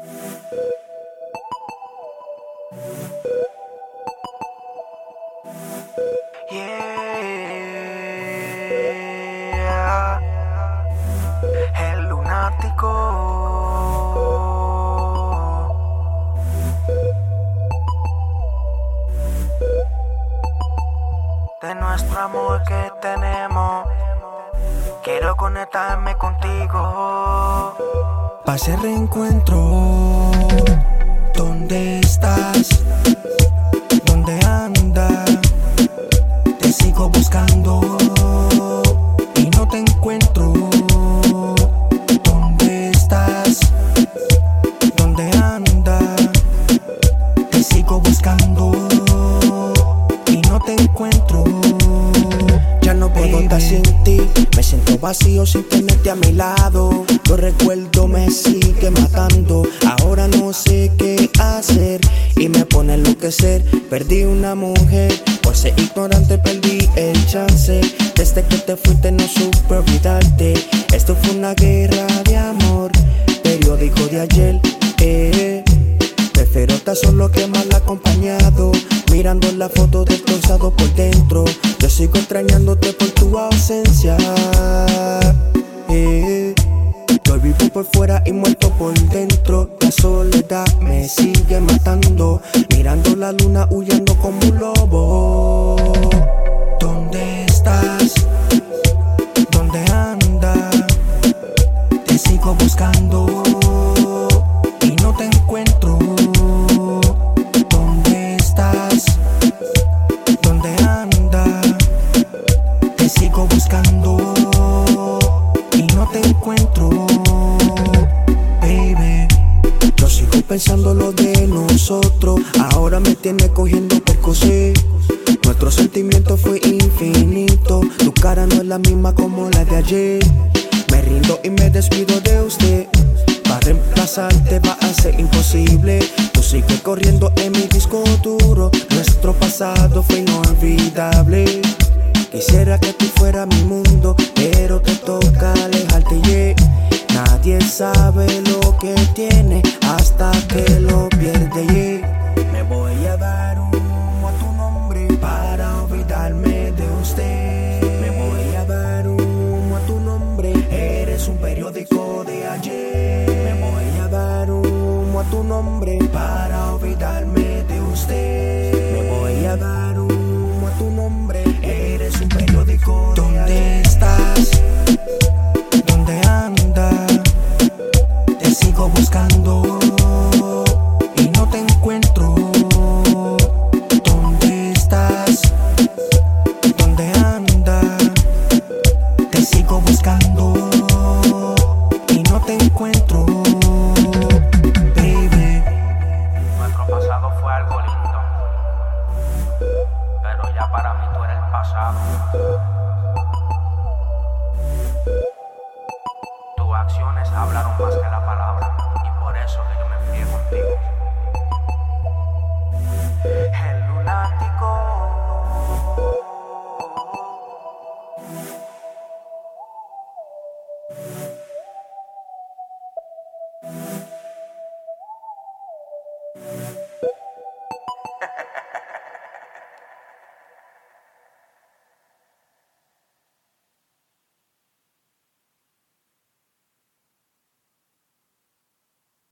Yeah. El lunático. De nuestro amor que tenemos, quiero conectarme contigo. Pase reencuentro. ¿Dónde estás? ¿Dónde andas? Te sigo buscando y no te encuentro. Vacío sin tenerte a mi lado. Los recuerdos me siguen matando, ahora no sé qué hacer y me pone enloquecer. Perdí una mujer, por ser ignorante perdí el chance. Desde que te fuiste no supe olvidarte. Esto fue una guerra de amor, periódico de ayer. Eh. Prefiero estar solo que mal acompañado. Mirando la foto destrozado por dentro. Yo sigo extrañándote por tu ausencia. Y muerto por dentro. La soledad me sigue matando. Mirando la luna huyendo como un lobo. Pensando lo de nosotros. Ahora me tiene cogiendo por coser. Nuestro sentimiento fue infinito. Tu cara no es la misma como la de ayer. Me rindo y me despido de usted. Para reemplazarte va a ser imposible. Tú sigues corriendo en mi disco duro. Nuestro pasado fue inolvidable. Quisiera que tú fueras mi mundo, hasta que lo pierde. Me voy a dar humo a tu nombre para olvidarme de usted. Me voy a dar humo a tu nombre. Eres un periódico de ayer. Me voy a dar humo a tu nombre para olvidarme de usted. Me voy a dar Tus acciones hablaron más que la palabra y por eso que yo me fui contigo. El lunático.